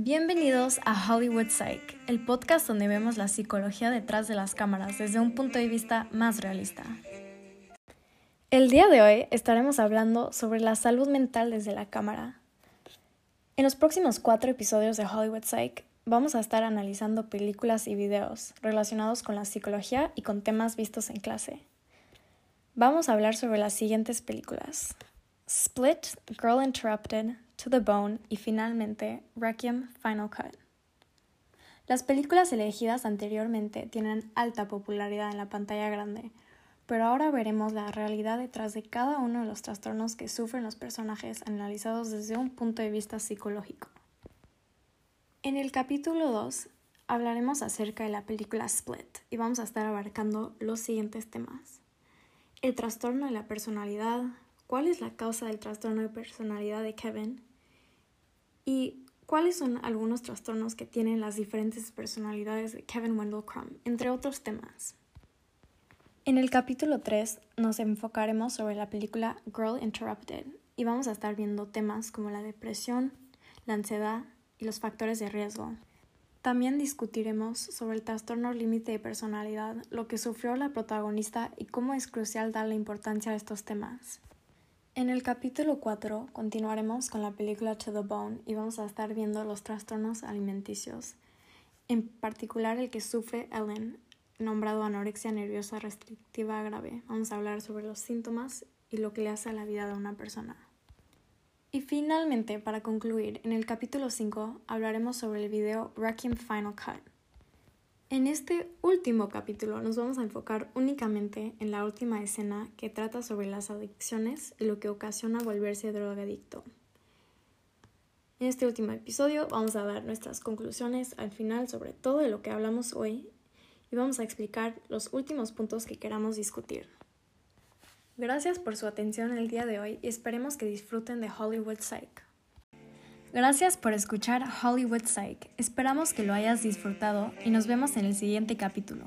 Bienvenidos a Hollywood Psych, el podcast donde vemos la psicología detrás de las cámaras desde un punto de vista más realista. El día de hoy estaremos hablando sobre la salud mental desde la cámara. En los próximos cuatro episodios de Hollywood Psych vamos a estar analizando películas y videos relacionados con la psicología y con temas vistos en clase. Vamos a hablar sobre las siguientes películas. Split, Girl Interrupted, To the Bone y finalmente Requiem Final Cut. Las películas elegidas anteriormente tienen alta popularidad en la pantalla grande, pero ahora veremos la realidad detrás de cada uno de los trastornos que sufren los personajes analizados desde un punto de vista psicológico. En el capítulo 2 hablaremos acerca de la película Split y vamos a estar abarcando los siguientes temas. El trastorno de la personalidad, cuál es la causa del trastorno de personalidad de Kevin y cuáles son algunos trastornos que tienen las diferentes personalidades de Kevin Wendell Crumb, entre otros temas. En el capítulo 3 nos enfocaremos sobre la película Girl Interrupted y vamos a estar viendo temas como la depresión, la ansiedad y los factores de riesgo. También discutiremos sobre el trastorno límite de personalidad, lo que sufrió la protagonista y cómo es crucial darle importancia a estos temas. En el capítulo 4 continuaremos con la película To the Bone y vamos a estar viendo los trastornos alimenticios, en particular el que sufre Ellen, nombrado anorexia nerviosa restrictiva grave. Vamos a hablar sobre los síntomas y lo que le hace a la vida de una persona. Y finalmente, para concluir, en el capítulo 5 hablaremos sobre el video Requiem Final Cut. En este último capítulo nos vamos a enfocar únicamente en la última escena que trata sobre las adicciones y lo que ocasiona volverse drogadicto. En este último episodio vamos a dar nuestras conclusiones al final sobre todo de lo que hablamos hoy y vamos a explicar los últimos puntos que queramos discutir. Gracias por su atención el día de hoy y esperemos que disfruten de Hollywood Psych. Gracias por escuchar Hollywood Psych. Esperamos que lo hayas disfrutado y nos vemos en el siguiente capítulo.